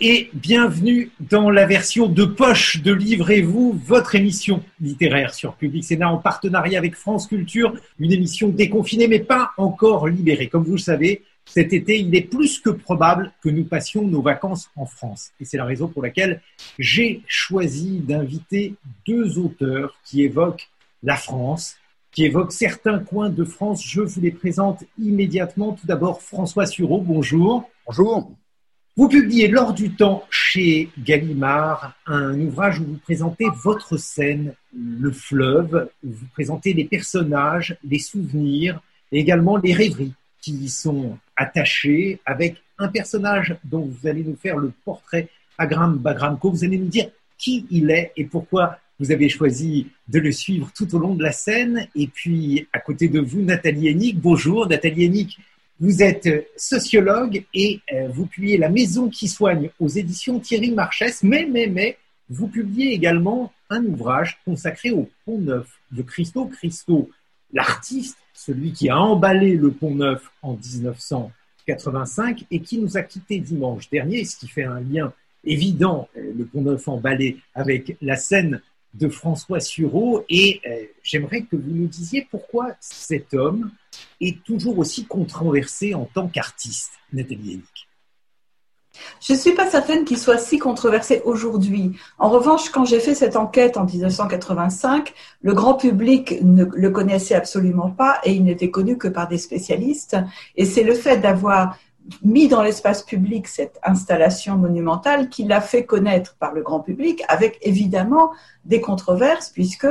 Et bienvenue dans la version de poche de Livrez-vous, votre émission littéraire sur Public Sénat en partenariat avec France Culture, une émission déconfinée mais pas encore libérée. Comme vous le savez, cet été, il est plus que probable que nous passions nos vacances en France. Et c'est la raison pour laquelle j'ai choisi d'inviter deux auteurs qui évoquent la France, qui évoquent certains coins de France. Je vous les présente immédiatement. Tout d'abord, François Sureau, bonjour. Bonjour. Vous publiez lors du temps chez Gallimard un ouvrage où vous présentez votre scène, le fleuve, où vous présentez les personnages, les souvenirs et également les rêveries qui y sont attachées avec un personnage dont vous allez nous faire le portrait Agram Bagramko. Vous allez nous dire qui il est et pourquoi vous avez choisi de le suivre tout au long de la scène. Et puis, à côté de vous, Nathalie Hennig. Bonjour, Nathalie Hennig. Vous êtes sociologue et euh, vous publiez La Maison qui soigne aux éditions Thierry Marchès, mais, mais, mais, vous publiez également un ouvrage consacré au Pont Neuf de Christo Christo, l'artiste, celui qui a emballé le Pont Neuf en 1985 et qui nous a quittés dimanche dernier, ce qui fait un lien évident, euh, le Pont Neuf emballé, avec la scène de François Sureau. Et euh, j'aimerais que vous nous disiez pourquoi cet homme est toujours aussi controversé en tant qu'artiste, Nathalie Hennick. Je ne suis pas certaine qu'il soit si controversé aujourd'hui. En revanche, quand j'ai fait cette enquête en 1985, le grand public ne le connaissait absolument pas et il n'était connu que par des spécialistes. Et c'est le fait d'avoir mis dans l'espace public cette installation monumentale qui l'a fait connaître par le grand public, avec évidemment des controverses, puisque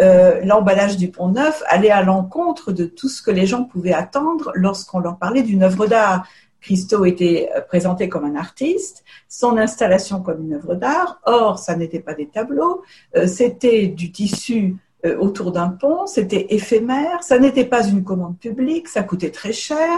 euh, l'emballage du Pont Neuf allait à l'encontre de tout ce que les gens pouvaient attendre lorsqu'on leur parlait d'une œuvre d'art. Christo était euh, présenté comme un artiste, son installation comme une œuvre d'art. Or, ça n'était pas des tableaux, euh, c'était du tissu euh, autour d'un pont, c'était éphémère, ça n'était pas une commande publique, ça coûtait très cher,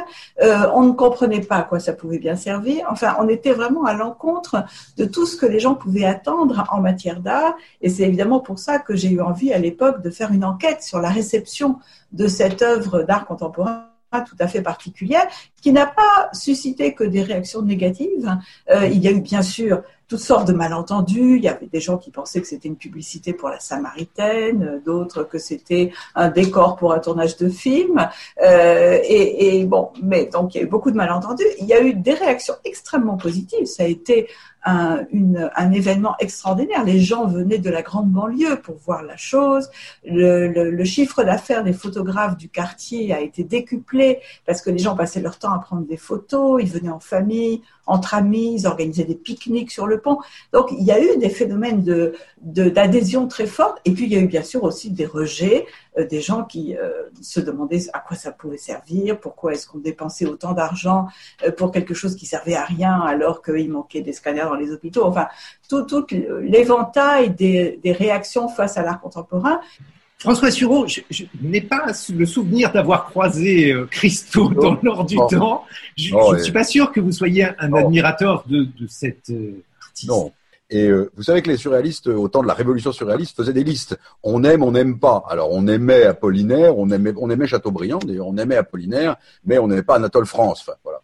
euh, on ne comprenait pas à quoi ça pouvait bien servir. Enfin, on était vraiment à l'encontre de tout ce que les gens pouvaient attendre en matière d'art. Et c'est évidemment pour ça que j'ai eu envie à l'époque de faire une enquête sur la réception de cette œuvre d'art contemporain tout à fait particulière, qui n'a pas suscité que des réactions négatives. Euh, il y a eu bien sûr toutes sortes de malentendus. Il y avait des gens qui pensaient que c'était une publicité pour la Samaritaine, d'autres que c'était un décor pour un tournage de film. Euh, et, et, bon, mais donc il y a eu beaucoup de malentendus. Il y a eu des réactions extrêmement positives. Ça a été un, événement extraordinaire. Les gens venaient de la grande banlieue pour voir la chose. Le, chiffre d'affaires des photographes du quartier a été décuplé parce que les gens passaient leur temps à prendre des photos. Ils venaient en famille, entre amis, ils organisaient des pique-niques sur le pont. Donc il y a eu des phénomènes d'adhésion très forte. Et puis il y a eu bien sûr aussi des rejets, des gens qui euh, se demandaient à quoi ça pouvait servir, pourquoi est-ce qu'on dépensait autant d'argent euh, pour quelque chose qui servait à rien alors qu'il manquait des scanners dans les hôpitaux. Enfin, tout, tout l'éventail des, des réactions face à l'art contemporain François Sureau, je, n'ai pas le souvenir d'avoir croisé euh, Christo dans l'ordre du temps. Je ne suis pas sûr que vous soyez un admirateur de, de cet euh, artiste. Non. Et euh, vous savez que les surréalistes, au temps de la révolution surréaliste, faisaient des listes. On aime, on n'aime pas. Alors on aimait Apollinaire, on aimait, on aimait Chateaubriand, d'ailleurs on aimait Apollinaire, mais on n'aimait pas Anatole France. Enfin, voilà.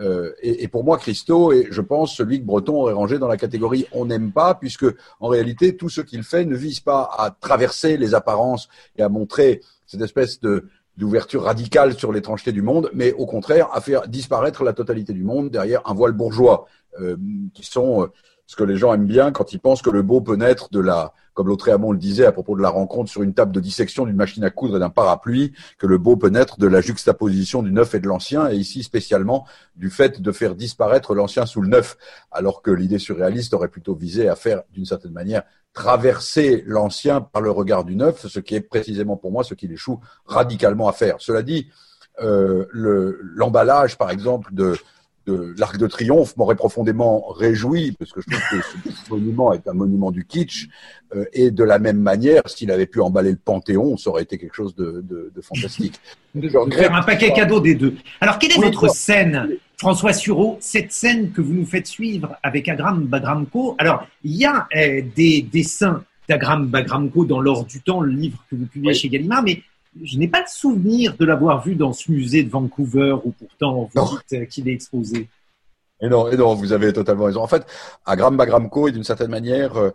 Euh, et, et, pour moi, Christo est, je pense, celui que Breton aurait rangé dans la catégorie on n'aime pas, puisque en réalité, tout ce qu'il fait ne vise pas à traverser les apparences et à montrer cette espèce de d'ouverture radicale sur l'étrangeté du monde, mais au contraire à faire disparaître la totalité du monde derrière un voile bourgeois, euh, qui sont euh, ce que les gens aiment bien quand ils pensent que le beau peut naître de la, comme Lautréamont le disait à propos de la rencontre sur une table de dissection d'une machine à coudre et d'un parapluie, que le beau peut naître de la juxtaposition du neuf et de l'ancien, et ici spécialement du fait de faire disparaître l'ancien sous le neuf, alors que l'idée surréaliste aurait plutôt visé à faire, d'une certaine manière, traverser l'ancien par le regard du neuf, ce qui est précisément pour moi ce qu'il échoue radicalement à faire. Cela dit, l'emballage, par exemple, de, de l'Arc de Triomphe m'aurait profondément réjoui, parce que je trouve que ce monument est un monument du kitsch, euh, et de la même manière, s'il avait pu emballer le Panthéon, ça aurait été quelque chose de, de, de fantastique. de faire un paquet cadeau des deux. Alors, quelle est votre scène, François Sureau, cette scène que vous nous faites suivre avec Agram Bagramko? Alors, il y a euh, des dessins d'Agram Bagramko dans l'or du temps, le livre que vous publiez chez Gallimard, mais je n'ai pas le souvenir de l'avoir vu dans ce musée de Vancouver où pourtant vous dites euh, qu'il est exposé. Et non, et non, vous avez totalement raison. En fait, Agram Bagramko est d'une certaine manière euh,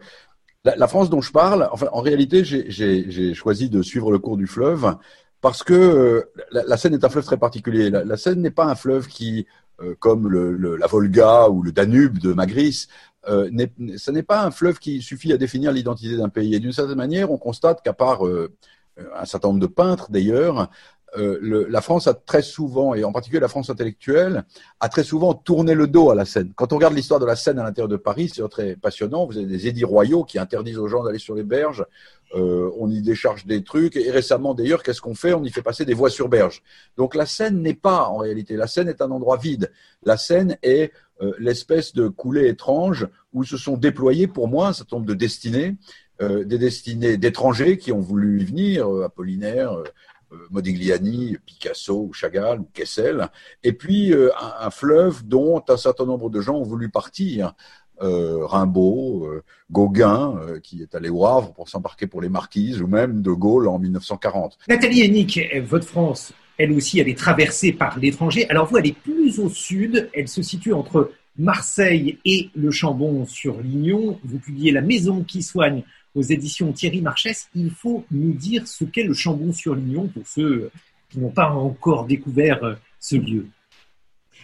la, France dont je parle. Enfin, en réalité, j'ai choisi de suivre le cours du fleuve parce que euh, la, Seine est un fleuve très particulier. La, Seine n'est pas un fleuve qui, comme le, la Volga ou le Danube de Magris, euh, ce n'est pas un fleuve qui suffit à définir l'identité d'un pays. Et d'une certaine manière, on constate qu'à part un certain nombre de peintres d'ailleurs, euh, la France a très souvent, et en particulier la France intellectuelle, a très souvent tourné le dos à la Seine. Quand on regarde l'histoire de la Seine à l'intérieur de Paris, c'est très passionnant. Vous avez des édits royaux qui interdisent aux gens d'aller sur les berges. Euh, on y décharge des trucs. Et récemment, d'ailleurs, qu'est-ce qu'on fait? On y fait passer des voies sur berge. Donc la Seine n'est pas, en réalité, la Seine est un endroit vide. La Seine est l'espèce de coulée étrange où se sont déployés, pour moi, un certain nombre de destinées euh, des destinées d'étrangers qui ont voulu y venir, euh, Apollinaire, euh, Modigliani, Picasso, Chagall, ou Kessel, et puis un, fleuve dont un certain nombre de gens ont voulu partir. Rimbaud, Gauguin, qui est allé au Havre pour s'embarquer pour les Marquises, ou même De Gaulle en 1940. Nathalie Hennick, votre France, elle aussi, elle est traversée par l'étranger. Alors vous, elle est plus au sud, elle se situe entre Marseille et le Chambon sur Lignon. Vous publiez La Maison qui soigne aux éditions Thierry Marchès, il faut nous dire ce qu'est le Chambon-sur-Lignon pour ceux qui n'ont pas encore découvert euh, ce lieu.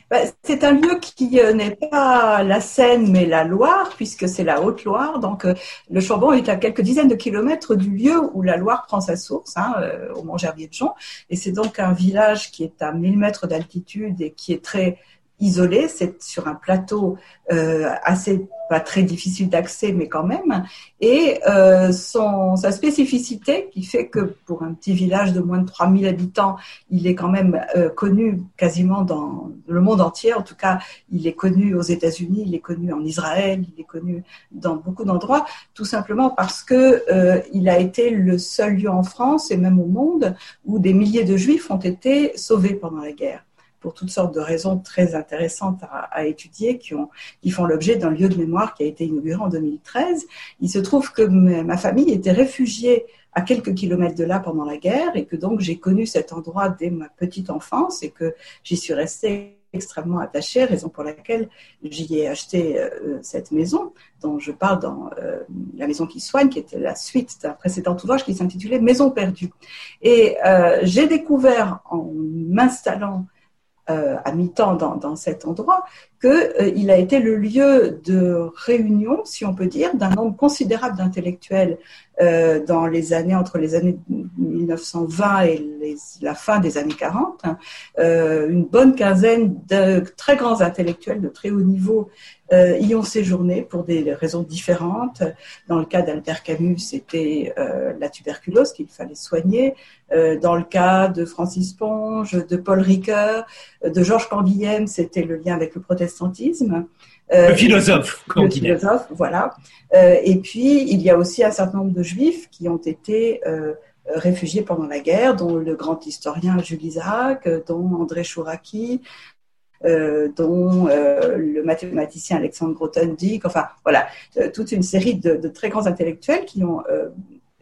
Bah, c'est un lieu qui euh, n'est pas la Seine mais la Loire, puisque c'est la Haute-Loire. Donc euh, le Chambon est à quelques dizaines de kilomètres du lieu où la Loire prend sa source, hein, au Mont-Gerbier-de-Jean. Et c'est donc un village qui est à 1000 mètres d'altitude et qui est très isolé, c'est sur un plateau euh, assez pas très difficile d'accès, mais quand même, et euh, sa spécificité qui fait que pour un petit village de moins de 3000 habitants, il est quand même euh, connu quasiment dans le monde entier. En tout cas, il est connu aux États-Unis, il est connu en Israël, il est connu dans beaucoup d'endroits, tout simplement parce que euh, il a été le seul lieu en France et même au monde où des milliers de Juifs ont été sauvés pendant la guerre pour toutes sortes de raisons très intéressantes à, étudier qui, ont, qui font l'objet d'un lieu de mémoire qui a été inauguré en 2013. Il se trouve que ma famille était réfugiée à quelques kilomètres de là pendant la guerre et que donc j'ai connu cet endroit dès ma petite enfance et que j'y suis restée extrêmement attachée, raison pour laquelle j'y ai acheté euh, cette maison dont je parle dans euh, La maison qui soigne, qui était la suite d'un précédent ouvrage qui s'intitulait Maison perdue. Et euh, j'ai découvert en m'installant euh, à mi-temps dans, cet endroit, qu'il euh, a été le lieu de réunion, si on peut dire, d'un nombre considérable d'intellectuels euh, dans les années entre les années 1920 et la fin des années 40. Hein. une bonne quinzaine de très grands intellectuels de très haut niveau euh, y ont séjourné pour des raisons différentes. Dans le cas d'Albert Camus, c'était euh, la tuberculose qu'il fallait soigner. Euh, dans le cas de Francis Ponge, de Paul Ricoeur, de Georges Canguilhem, c'était le lien avec le protestantisme. Le philosophe. Le philosophe, voilà. et puis, il y a aussi un certain nombre de juifs qui ont été réfugiés pendant la guerre, dont le grand historien Jules Isaac, dont André Chouraki, euh, dont euh, le mathématicien Alexandre Grothendieck, enfin voilà, euh, toute une série de, de, très grands intellectuels qui ont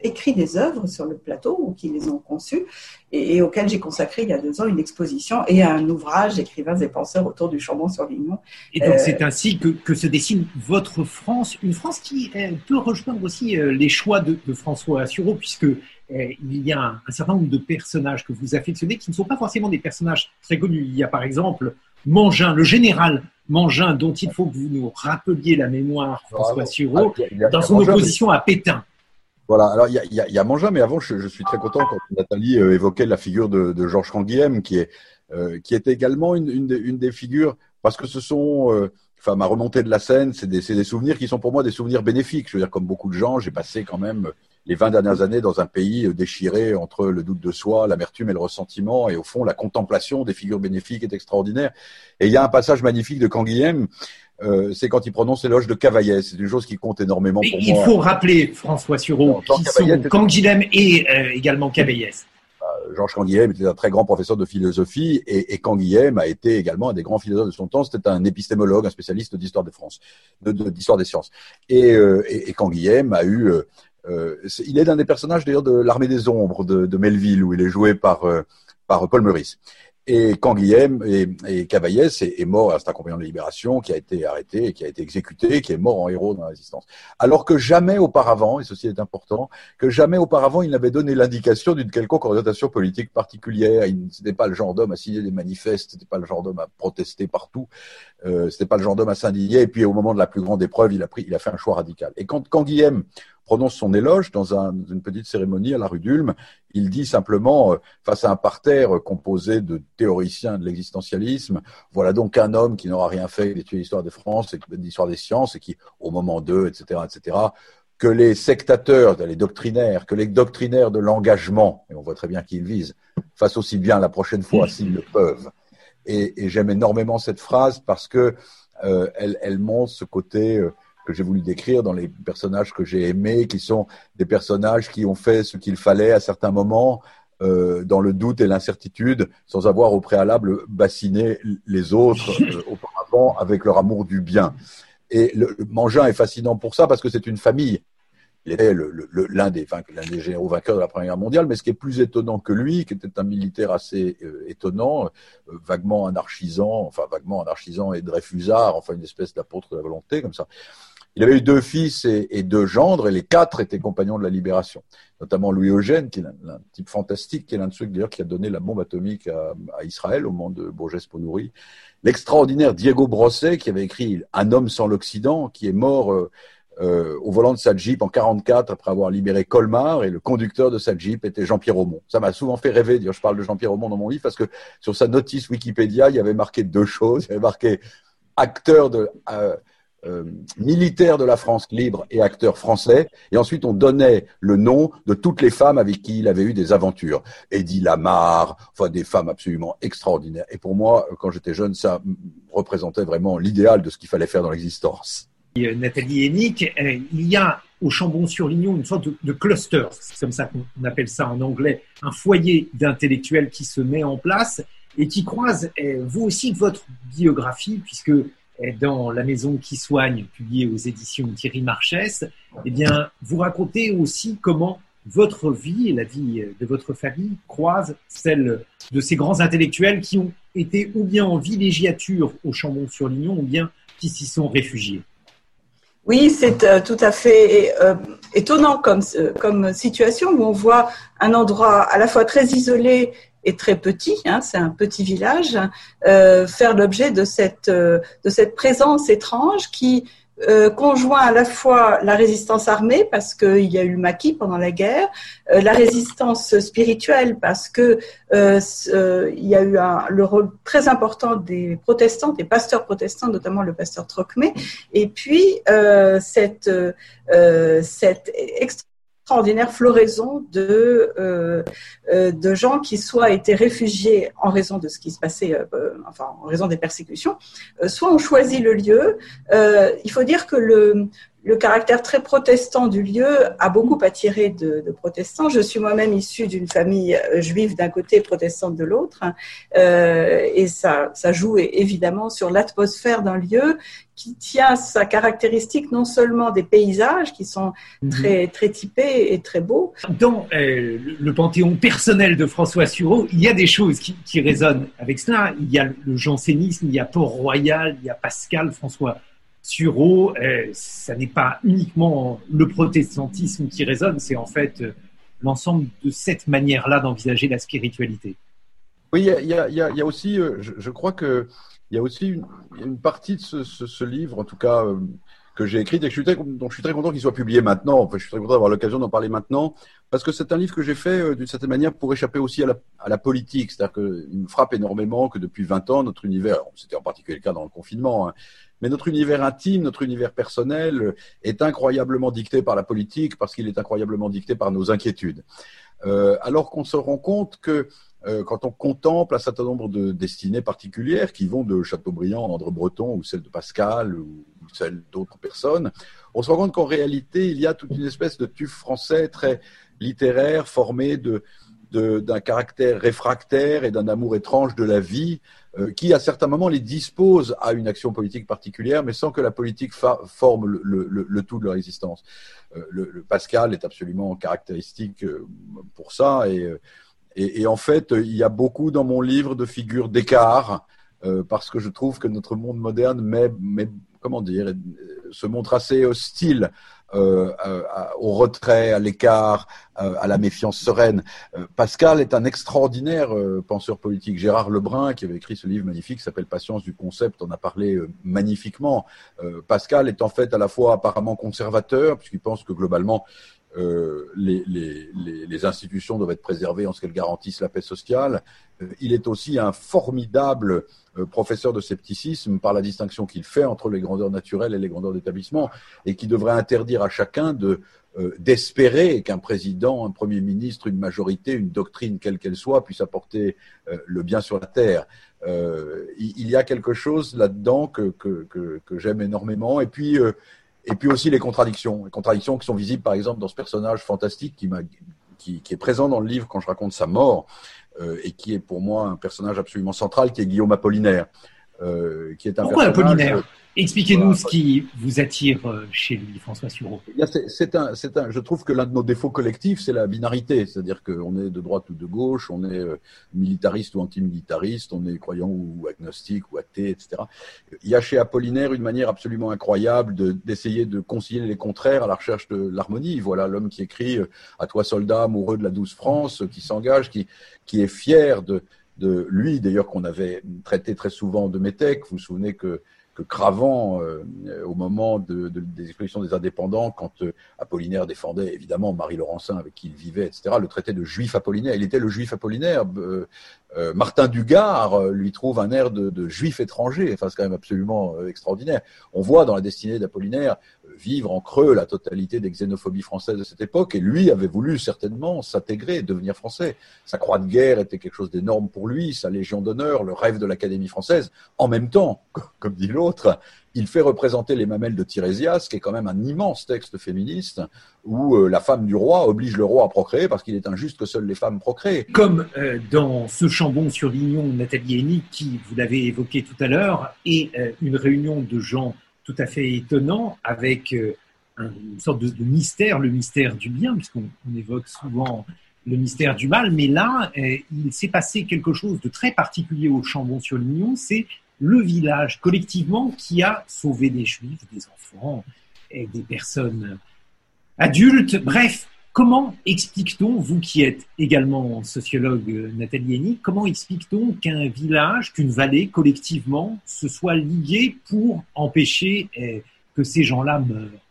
écrit des œuvres sur le plateau ou qui les ont conçues et, auxquelles j'ai consacré il y a deux ans une exposition et un ouvrage écrivains et penseurs autour du Chambon-sur-Lignon. Et donc c'est ainsi que, que, se dessine votre France, une France qui peut rejoindre aussi les choix de, de François Assureau puisque il y a un, un, certain nombre de personnages que vous affectionnez qui ne sont pas forcément des personnages très connus. Il y a par exemple Mangin, le général Mangin, dont il faut que vous nous rappeliez la mémoire, François Sureau, dans son opposition à Pétain. Voilà, alors il y a, Mangin, mais avant, je, suis très content quand Nathalie euh, évoquait la figure de, Georges Canguilhem, qui est, euh, qui est également une, des figures, parce que ce sont, euh, enfin, ma remontée de la scène, c'est des, des, souvenirs qui sont pour moi des souvenirs bénéfiques. Je veux dire, comme beaucoup de gens, j'ai passé quand même les 20 dernières années dans un pays déchiré entre le doute de soi, l'amertume et le ressentiment, et au fond, la contemplation des figures bénéfiques est extraordinaire. Et il y a un passage magnifique de Canguilhem, euh, c'est quand il prononce l'éloge de Cavaillès. C'est une chose qui compte énormément pour il moi. Il faut rappeler, François Sureau, qui sont Canguilhem et euh, également Cavaillès. Euh, Georges Canguilhem était un très grand professeur de philosophie et, et Canguilhem a été également un des grands philosophes de son temps. C'était un épistémologue, un spécialiste d'histoire de France, d'histoire des sciences. Et, euh, et, et Canguilhem a eu euh, il est l'un des personnages d'ailleurs de l'armée des ombres de, Melville où il est joué par par Paul Meurice. Et Canguilhem et, et Cavaillès est, mort, c'est un compagnon de libération qui a été arrêté, qui a été exécuté, qui est mort en héros dans la résistance. Alors que jamais auparavant, et ceci est important, que jamais auparavant il n'avait donné l'indication d'une quelconque orientation politique particulière. Il n'était pas le genre d'homme à signer des manifestes, c'était pas le genre d'homme à protester partout, euh, c'était pas le genre d'homme à s'indigner. Et puis au moment de la plus grande épreuve, il a pris, il a fait un choix radical. Et quand Canguilhem prononce son éloge dans un, une petite cérémonie à la rue d'Ulm. Il dit simplement, euh, face à un parterre composé de théoriciens de l'existentialisme, voilà donc un homme qui n'aura rien fait d'étudier l'histoire de France et l'histoire des sciences et qui, au moment d'eux, etc., etc., que les sectateurs, les doctrinaires, que les doctrinaires de l'engagement, et on voit très bien qui ils visent, fassent aussi bien la prochaine fois s'ils le peuvent. Et, et j'aime énormément cette phrase parce que euh, elle, elle montre ce côté euh, que j'ai voulu décrire dans les personnages que j'ai aimés, qui sont des personnages qui ont fait ce qu'il fallait à certains moments, euh, dans le doute et l'incertitude, sans avoir au préalable bassiné les autres euh, auparavant avec leur amour du bien. Et le, le Mangin est fascinant pour ça parce que c'est une famille. Il était l'un des, généraux vainqueurs de la Première Guerre mondiale, mais ce qui est plus étonnant que lui, qui était un militaire assez euh, étonnant, vaguement anarchisant, enfin vaguement anarchisant et Dreyfusard, enfin une espèce d'apôtre de la volonté comme ça. Il avait eu deux fils et, deux gendres, et les quatre étaient compagnons de la libération, notamment Louis Eugène, qui est un, type fantastique, qui est l'un de ceux d'ailleurs qui a donné la bombe atomique à, à Israël au moment de Bourges Ponouri. L'extraordinaire Diego Brosset, qui avait écrit Un homme sans l'Occident, qui est mort euh, euh, au volant de sa Jeep en 44 après avoir libéré Colmar, et le conducteur de sa Jeep était Jean-Pierre Aumont. Ça m'a souvent fait rêver, dire je parle de Jean-Pierre Aumont dans mon livre, parce que sur sa notice Wikipédia, il y avait marqué deux choses. Il y avait marqué acteur de... Euh, euh, militaire de la France libre et acteur français. Et ensuite, on donnait le nom de toutes les femmes avec qui il avait eu des aventures. Eddie Lamar, enfin des femmes absolument extraordinaires. Et pour moi, quand j'étais jeune, ça représentait vraiment l'idéal de ce qu'il fallait faire dans l'existence. Nathalie Hennick, il y a au Chambon-sur-Lignon une sorte de cluster, c'est comme ça qu'on appelle ça en anglais, un foyer d'intellectuels qui se met en place et qui croise, vous aussi, votre biographie, puisque dans La maison qui soigne, publiée aux éditions Thierry Marchès, eh bien, vous racontez aussi comment votre vie et la vie de votre famille croisent celle de ces grands intellectuels qui ont été ou bien en villégiature au Chambon-sur-Lignon ou bien qui s'y sont réfugiés. Oui, c'est euh, tout à fait euh, étonnant euh, comme situation où on voit un endroit à la fois très isolé est très petit, hein, c'est un petit village, euh, faire l'objet de cette, euh, de cette présence étrange qui euh, conjoint à la fois la résistance armée parce qu'il y a eu le maquis pendant la guerre, la résistance spirituelle parce que il y a eu le rôle très important des protestants, des pasteurs protestants, notamment le pasteur Trocmé, et puis cette, cette extraordinaire floraison de, euh, euh, de gens qui soit étaient réfugiés en raison de ce qui se passait, euh, enfin en raison des persécutions, soit ont choisi le lieu. Il faut dire que le, le caractère très protestant du lieu a beaucoup attiré de, de protestants. Je suis moi-même issue d'une famille euh, juive d'un côté, protestante de l'autre, euh, et ça, ça joue évidemment sur l'atmosphère d'un lieu qui tient sa caractéristique non seulement des paysages qui sont mmh. très très typés et très beaux. Dans euh, le panthéon personnel de François Sureau, il y a des choses qui, qui résonnent avec cela. Il y a le jansénisme, il y a Port-Royal, il y a Pascal, François Sureau, euh, ça n'est pas uniquement le protestantisme qui résonne, c'est en fait euh, l'ensemble de cette manière-là d'envisager la spiritualité. Oui, il y a, aussi, je, crois que il y a aussi une, une partie de ce, ce, ce, livre, en tout cas, euh, que j'ai écrite et que je suis très, dont je suis très content qu'il soit publié maintenant. Enfin, je suis très content d'avoir l'occasion d'en parler maintenant parce que c'est un livre que j'ai fait euh, d'une certaine manière pour échapper aussi à la, à la politique. C'est-à-dire qu'il me frappe énormément que depuis 20 ans, notre univers, c'était en particulier le cas dans le confinement, hein, mais notre univers intime, notre univers personnel est incroyablement dicté par la politique parce qu'il est incroyablement dicté par nos inquiétudes. Euh, alors qu'on se rend compte que euh, quand on contemple un certain nombre de destinées particulières qui vont de Chateaubriand André Breton ou celle de Pascal ou celle d'autres personnes, on se rend compte qu'en réalité, il y a toute une espèce de tuf français très littéraire formé de d'un caractère réfractaire et d'un amour étrange de la vie euh, qui, à certains moments, les dispose à une action politique particulière, mais sans que la politique forme le, tout de leur existence. Euh, le, Pascal est absolument caractéristique pour ça et et, en fait, il y a beaucoup dans mon livre de figures d'écart, euh, parce que je trouve que notre monde moderne comment dire, se montre assez hostile euh, au retrait, à l'écart, euh, à la méfiance sereine. Pascal est un extraordinaire penseur politique. Gérard Lebrun, qui avait écrit ce livre magnifique, s'appelle Patience du concept, en a parlé magnifiquement. Pascal est en fait à la fois apparemment conservateur, puisqu'il pense que globalement euh, les, les, les, institutions doivent être préservées en ce qu'elles garantissent la paix sociale. Euh, il est aussi un formidable euh, professeur de scepticisme par la distinction qu'il fait entre les grandeurs naturelles et les grandeurs d'établissement, et qui devrait interdire à chacun de d'espérer qu'un président, un premier ministre, une majorité, une doctrine quelle qu'elle soit, puisse apporter le bien sur la terre. il y a quelque chose là-dedans que, que, que, que j'aime énormément. Et puis, et puis aussi les contradictions, les contradictions qui sont visibles par exemple dans ce personnage fantastique qui, qui, qui est présent dans le livre quand je raconte sa mort euh, et qui est pour moi un personnage absolument central, qui est Guillaume Apollinaire, euh, qui est un Pourquoi Apollinaire? Expliquez-nous ce qui vous attire euh, chez lui, François Sureau. C'est un, un, je trouve que l'un de nos défauts collectifs, c'est la binarité, c'est-à-dire qu'on est de droite ou de gauche, on est euh, militariste ou antimilitariste, on est croyant ou agnostique ou athée, etc. Il y a chez Apollinaire une manière absolument incroyable d'essayer de, concilier les contraires à la recherche de l'harmonie. Voilà l'homme qui écrit euh, à toi soldat amoureux de la douce France, qui s'engage, qui, qui est fier de, de lui, d'ailleurs qu'on avait traité très souvent de métèque. Vous vous souvenez que Cravant, euh, au moment de, des expéditions des indépendants, quand euh, Apollinaire défendait évidemment Marie Laurencin avec qui il vivait, etc., le traité de juif apollinaire. Il était le juif apollinaire. Euh, Martin Dugard lui trouve un air de, de juif étranger. Enfin, c'est quand même absolument extraordinaire. On voit dans la destinée d'Apollinaire vivre en creux la totalité des xénophobies françaises de cette époque, et lui avait voulu certainement s'intégrer, devenir français. Sa croix de guerre était quelque chose d'énorme pour lui, sa légion d'honneur, le rêve de l'Académie française. En même temps, comme dit l'autre, il fait représenter les mamelles de Tirésias, qui est quand même un immense texte féministe, où euh, la femme du roi oblige le roi à procréer parce qu'il est injuste que seules les femmes procréent. Comme euh, dans ce chambon sur Lignon, Nathalie Henny, qui, vous l'avez évoqué tout à l'heure, est euh, une réunion de gens tout à fait étonnant avec une sorte de, mystère, le mystère du bien, puisqu'on évoque souvent le mystère du mal, mais là, il s'est passé quelque chose de très particulier au Chambon-sur-Lignon, c'est le village collectivement qui a sauvé des juifs, des enfants, et des personnes adultes, bref, Comment explique-t-on, vous qui êtes également sociologue Nathalie Henny, comment explique-t-on qu'un village, qu'une vallée collectivement se soit liée pour empêcher eh, que ces gens-là meurent?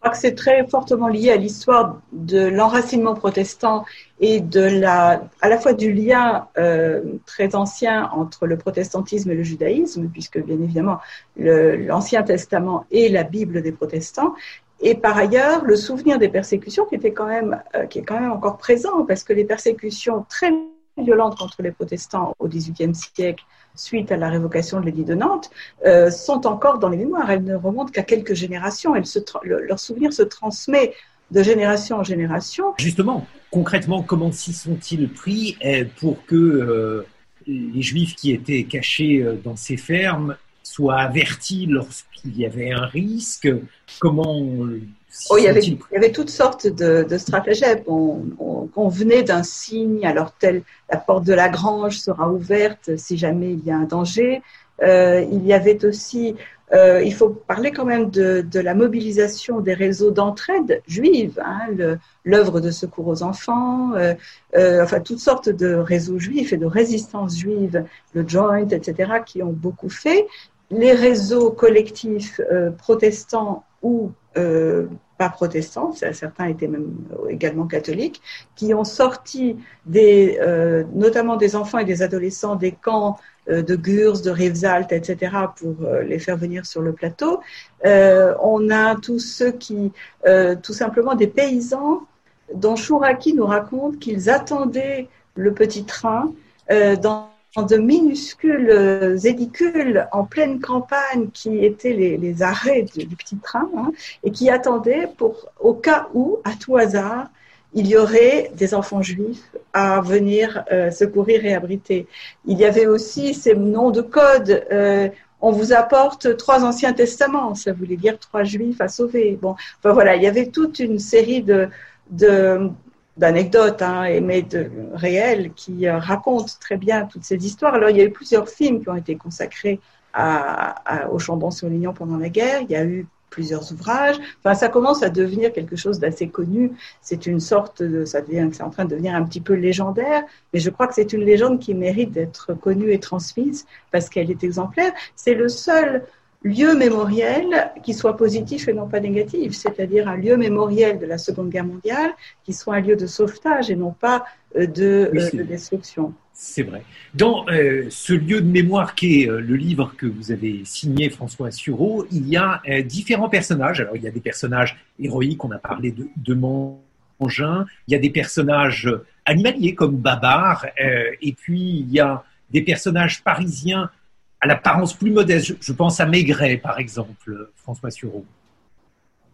Crois que c'est très fortement lié à l'histoire de l'enracinement protestant et de la, à la fois du lien euh, très ancien entre le protestantisme et le judaïsme, puisque bien évidemment l'Ancien Testament est la Bible des protestants, et par ailleurs, le souvenir des persécutions qui était quand même, euh, qui est quand même encore présent, parce que les persécutions très violentes contre les protestants au XVIIIe siècle, suite à la révocation de l'édit de Nantes, euh, sont encore dans les mémoires. Elles ne remontent qu'à quelques générations. Leur souvenir se transmet de génération en génération. Justement, concrètement, comment s'y sont-ils pris euh, pour que les Juifs qui étaient cachés dans ces fermes soient avertis lorsqu'il y avait un risque? Comment oh, il, y avait, il, y avait, toutes sortes de, de stratagèmes. On, on, venait d'un signe, alors telle la porte de la grange sera ouverte si jamais il y a un danger. Euh, il y avait aussi, euh, il faut parler quand même de, de la mobilisation des réseaux d'entraide juive, hein, l'œuvre de secours aux enfants, euh, enfin toutes sortes de réseaux juifs et de résistance juive, le Joint, etc., qui ont beaucoup fait les réseaux collectifs protestants ou pas protestants, certains étaient même également catholiques, qui ont sorti des, notamment des enfants et des adolescents des camps de Gurs, de Rivesaltes, etc., pour les faire venir sur le plateau. on a tous ceux qui, tout simplement des paysans dont Chouraki nous raconte qu'ils attendaient le petit train dans de minuscules euh, édicules en pleine campagne qui étaient les, arrêts du, petit train hein, et qui attendaient pour, au cas où, à tout hasard, il y aurait des enfants juifs à venir euh, secourir et abriter. Il y avait aussi ces noms de code. Euh, on vous apporte trois anciens testaments, ça voulait dire trois juifs à sauver. Bon, enfin voilà, il y avait toute une série de, d'anecdotes, hein, mais de, réelles, qui euh, racontent très bien toutes ces histoires. Alors, il y a eu plusieurs films qui ont été consacrés à, au Chambon-sur-Lignon pendant la guerre. Il y a eu plusieurs ouvrages. Enfin, ça commence à devenir quelque chose d'assez connu. C'est une sorte de, ça devient, c'est en train de devenir un petit peu légendaire, mais je crois que c'est une légende qui mérite d'être connue et transmise parce qu'elle est exemplaire. C'est le seul lieu mémoriel qui soit positif et non pas négatif, c'est-à-dire un lieu mémoriel de la Seconde Guerre mondiale qui soit un lieu de sauvetage et non pas euh, de, euh, destruction. C'est vrai. Dans euh, ce lieu de mémoire qui est le livre que vous avez signé, François Sureau, il y a différents personnages. Alors, il y a des personnages héroïques, on a parlé de, de Mangin, il y a des personnages animaliers comme Babar, et puis il y a des personnages parisiens à l'apparence plus modeste. Je, pense à Maigret, par exemple, François Sureau.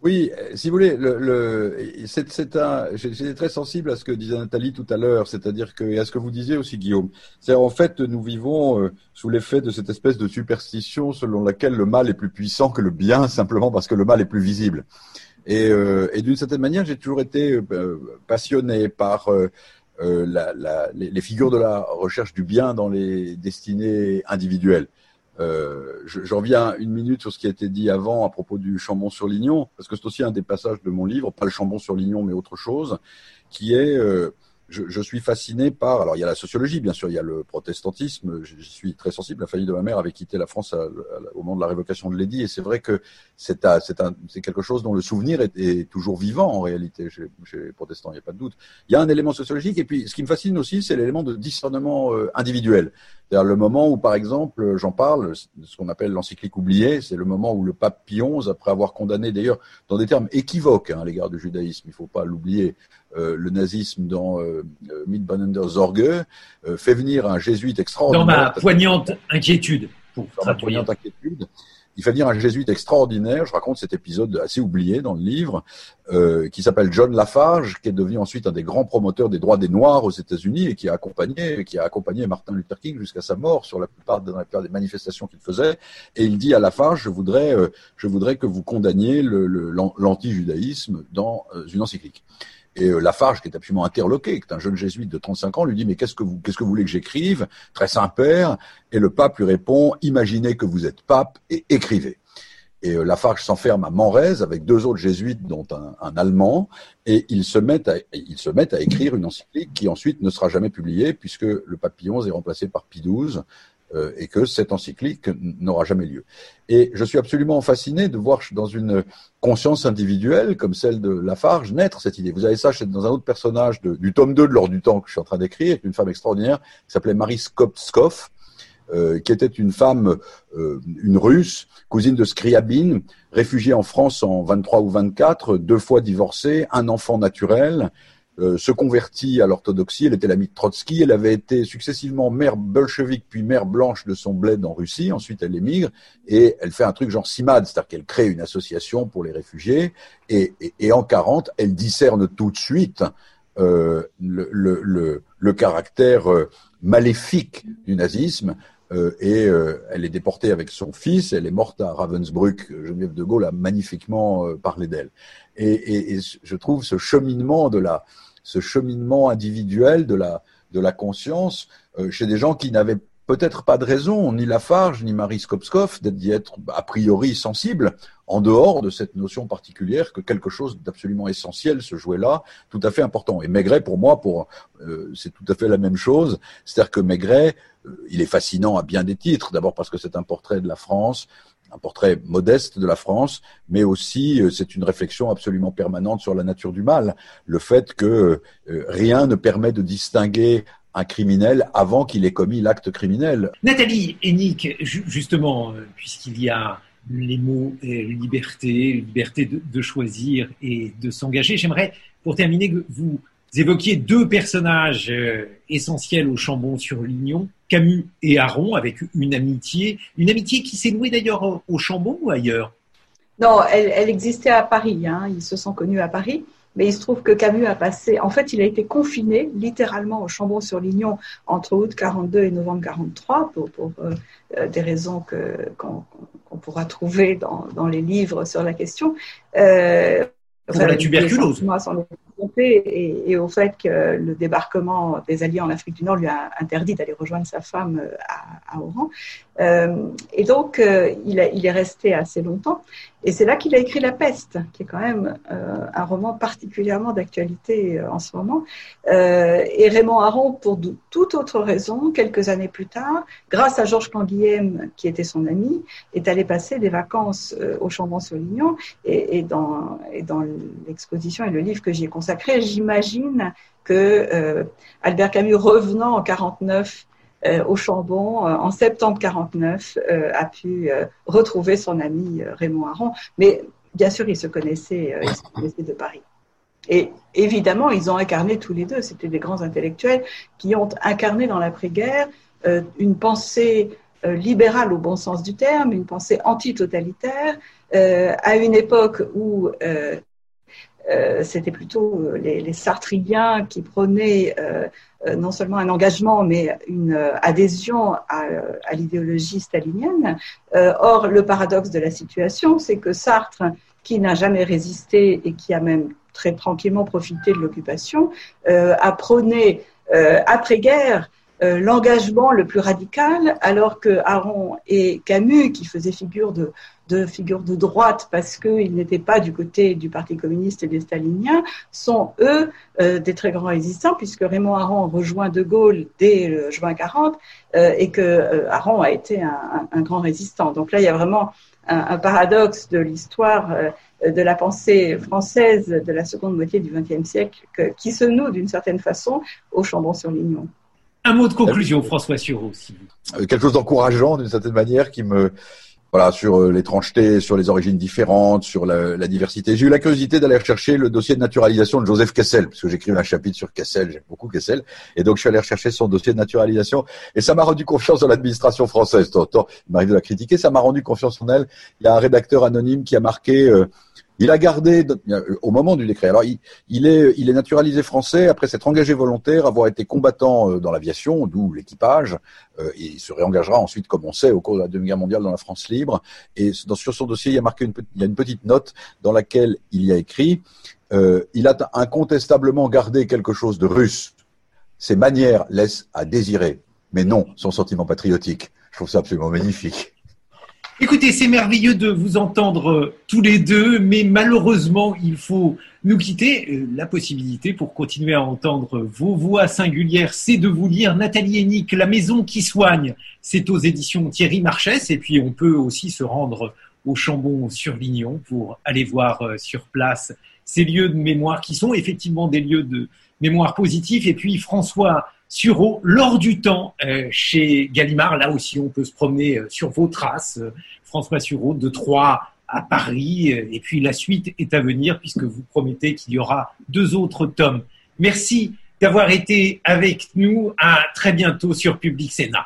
Oui, euh, si vous voulez, le, c'est, un, j'étais très sensible à ce que disait Nathalie tout à l'heure, c'est-à-dire que, et à ce que vous disiez aussi, Guillaume. C'est en fait, nous vivons euh, sous l'effet de cette espèce de superstition selon laquelle le mal est plus puissant que le bien, simplement parce que le mal est plus visible. Et, euh, et d'une certaine manière, j'ai toujours été passionné par la, la, les, figures de la recherche du bien dans les destinées individuelles. Euh, J'en viens une minute sur ce qui a été dit avant à propos du Chambon-sur-Lignon, parce que c'est aussi un des passages de mon livre, pas le Chambon-sur-Lignon, mais autre chose, qui est euh, je, je, suis fasciné par. Alors, il y a la sociologie, bien sûr, il y a le protestantisme. Je, suis très sensible. La famille de ma mère avait quitté la France au moment de la révocation de l'édit, et c'est vrai que c'est quelque chose dont le souvenir est, est toujours vivant en réalité chez, chez, les protestants. Il n'y a pas de doute. Il y a un élément sociologique, et puis ce qui me fascine aussi, c'est l'élément de discernement euh, individuel. C'est-à-dire le moment où, par exemple, j'en parle, ce qu'on appelle l'encyclique oubliée, c'est le moment où le pape Pie XI, après avoir condamné d'ailleurs dans des termes équivoques hein, à l'égard du judaïsme, il ne faut pas l'oublier, le nazisme dans euh, euh Mitbanender Zorge, euh, fait venir un jésuite extraordinaire. Dans ma poignante inquiétude. Pour dans ma poignante inquiétude. Il fait venir un jésuite extraordinaire. Je raconte cet épisode assez oublié dans le livre, euh, qui s'appelle John Lafarge, qui est devenu ensuite un des grands promoteurs des droits des Noirs aux États-Unis et qui a accompagné, qui a accompagné Martin Luther King jusqu'à sa mort sur la plupart, dans la plupart des manifestations qu'il faisait. Et il dit à Lafarge, je voudrais, je voudrais que vous condamniez l'anti-judaïsme dans une encyclique. Et euh, Lafarge, qui est absolument interloqué, qui est un jeune jésuite de 35 ans, lui dit mais qu'est-ce que vous voulez que j'écrive? Très Saint-Père. Et le pape lui répond imaginez que vous êtes pape et écrivez. Et euh, Lafarge s'enferme à Manrez avec deux autres jésuites, dont un, Allemand, et ils se, mettent à, écrire une encyclique qui ensuite ne sera jamais publiée, puisque le pape Pie est remplacé par Pie XII, euh, et que cette encyclique n'aura jamais lieu. Et je suis absolument fasciné de voir dans une conscience individuelle comme celle de Lafarge naître cette idée. Vous avez ça dans un autre personnage du tome 2 de l'ordre du temps que je suis en train d'écrire, une femme extraordinaire qui s'appelait Marie Skopskov, euh, qui était une femme, euh, une russe, cousine de Scriabine, réfugiée en France en 23 ou 24, deux fois divorcée, un enfant naturel, euh, se convertit à l'orthodoxie. Elle était l'amie de Trotsky. Elle avait été successivement mère bolchevique puis mère blanche de son bled en Russie. Ensuite, elle émigre et elle fait un truc genre CIMAD, c'est-à-dire qu'elle crée une association pour les réfugiés. Et, et, et en 40, elle discerne tout de suite euh, le, le, le, caractère euh, maléfique du nazisme. Euh, et euh, elle est déportée avec son fils, elle est morte à Ravensbrück. Geneviève de Gaulle a magnifiquement parlé d'elle. Et, et, et, je trouve ce cheminement de la, ce cheminement individuel de la, de la conscience euh, chez des gens qui n'avaient peut-être pas de raison, ni Lafarge, ni Marie Skopskov, d'y être a priori sensible, en dehors de cette notion particulière que quelque chose d'absolument essentiel se jouait là, tout à fait important. Et Maigret, pour moi, pour euh, c'est tout à fait la même chose. C'est-à-dire que Maigret, euh, il est fascinant à bien des titres. D'abord parce que c'est un portrait de la France, un portrait modeste de la France, mais aussi euh, c'est une réflexion absolument permanente sur la nature du mal, le fait que rien ne permet de distinguer un criminel avant qu'il ait commis l'acte criminel. Nathalie Hennick, justement, puisqu'il y a les mots liberté, liberté de, choisir et de s'engager. J'aimerais, pour terminer, que vous évoquiez deux personnages euh, essentiels au Chambon-sur-Lignon, Camus et Aron, avec une amitié, une amitié qui s'est nouée d'ailleurs au Chambon ou ailleurs? Non, elle, existait à Paris. Hein. Ils se sont connus à Paris. Mais il se trouve que Camus a passé, en fait, il a été confiné littéralement au Chambon-sur-Lignon entre août 42 et novembre 43 pour, pour euh, euh, des raisons que qu'on pourra trouver dans, dans, les livres sur la question. Euh, pour la tuberculose et, au fait que le débarquement des Alliés en Afrique du Nord lui a interdit d'aller rejoindre sa femme euh, à, Oran. Euh, et donc, euh, il, est resté assez longtemps. Et c'est là qu'il a écrit La Peste, qui est quand même un roman particulièrement d'actualité en ce moment. et Raymond Aron, pour toute autre raison, quelques années plus tard, grâce à Georges Canguilhem, qui était son ami, est allé passer des vacances au Chambon-sur-Lignon. Et, dans, et dans l'exposition et le livre que j'ai consacré, j'imagine que Albert Camus, revenant en 49 euh, au Chambon euh, en septembre 49 euh, a pu retrouver son ami Raymond Aron. Mais bien sûr, ils se connaissaient, ils se connaissaient de Paris. Et évidemment, ils ont incarné tous les deux. C'était des grands intellectuels qui ont incarné dans l'après-guerre une pensée libérale au bon sens du terme, une pensée anti-totalitaire, à une époque où euh, c'était plutôt euh, les, les, Sartriens qui prenaient euh, non seulement un engagement, mais une adhésion à, à l'idéologie stalinienne. or, le paradoxe de la situation, c'est que Sartre, qui n'a jamais résisté et qui a même très tranquillement profité de l'occupation, a prôné après-guerre euh, l'engagement le plus radical, alors que Aron et Camus, qui faisaient figure de, figure de droite parce qu'ils n'étaient pas du côté du Parti communiste et des staliniens, sont eux euh, des très grands résistants, puisque Raymond Aron rejoint De Gaulle dès le juin 40 euh, et que Aron a été un, grand résistant. Donc là, il y a vraiment un, paradoxe de l'histoire de la pensée française de la seconde moitié du XXe siècle qui se noue d'une certaine façon au Chambon-sur-Lignon. Un mot de conclusion, François Sureau. Quelque chose d'encourageant d'une certaine manière qui me voilà sur euh, l'étrangeté, sur les origines différentes, sur la, la diversité. J'ai eu la curiosité d'aller chercher le dossier de naturalisation de Joseph Kessel, parce que j'écris un chapitre sur Kessel, j'aime beaucoup Kessel, et donc je suis allé rechercher son dossier de naturalisation, et ça m'a rendu confiance en l'administration française. Tant, il m'arrive de la critiquer, ça m'a rendu confiance en elle. Il y a un rédacteur anonyme qui a marqué euh, il a gardé, au moment du décret, alors il, est, il est naturalisé français après s'être engagé volontaire, avoir été combattant euh, dans l'aviation, d'où l'équipage, euh, et il se réengagera ensuite, comme on sait, au cours de la Deuxième Guerre mondiale dans la France libre. Et sur son dossier, il y a marqué une, une petite note dans laquelle il y a écrit euh, il a incontestablement gardé quelque chose de russe. Ses manières laissent à désirer, mais non son sentiment patriotique. Je trouve ça absolument magnifique. Écoutez, c'est merveilleux de vous entendre euh, tous les deux, mais malheureusement, il faut nous quitter. Euh, la possibilité pour continuer à entendre vos voix singulières, c'est de vous lire Nathalie Hennick, La maison qui soigne. C'est aux éditions Thierry Marchès, et puis on peut aussi se rendre au Chambon sur Lignon pour aller voir euh, sur place ces lieux de mémoire qui sont effectivement des lieux de mémoire positifs. Et puis François Sureau, lors du temps, euh, chez Gallimard, là aussi on peut se promener euh, sur vos traces, euh, François Sureau, de Troyes à Paris, et puis la suite est à venir puisque vous promettez qu'il y aura deux autres tomes. Merci d'avoir été avec nous. À très bientôt sur Public Sénat.